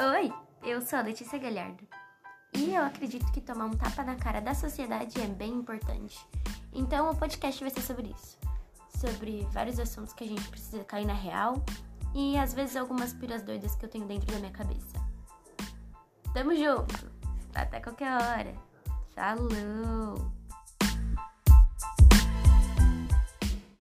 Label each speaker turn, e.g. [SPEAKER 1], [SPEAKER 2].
[SPEAKER 1] Oi, eu sou a Letícia Galhardo. E eu acredito que tomar um tapa na cara da sociedade é bem importante. Então o podcast vai ser sobre isso. Sobre vários assuntos que a gente precisa cair na real e às vezes algumas piras doidas que eu tenho dentro da minha cabeça. Tamo junto! Até qualquer hora! Falou!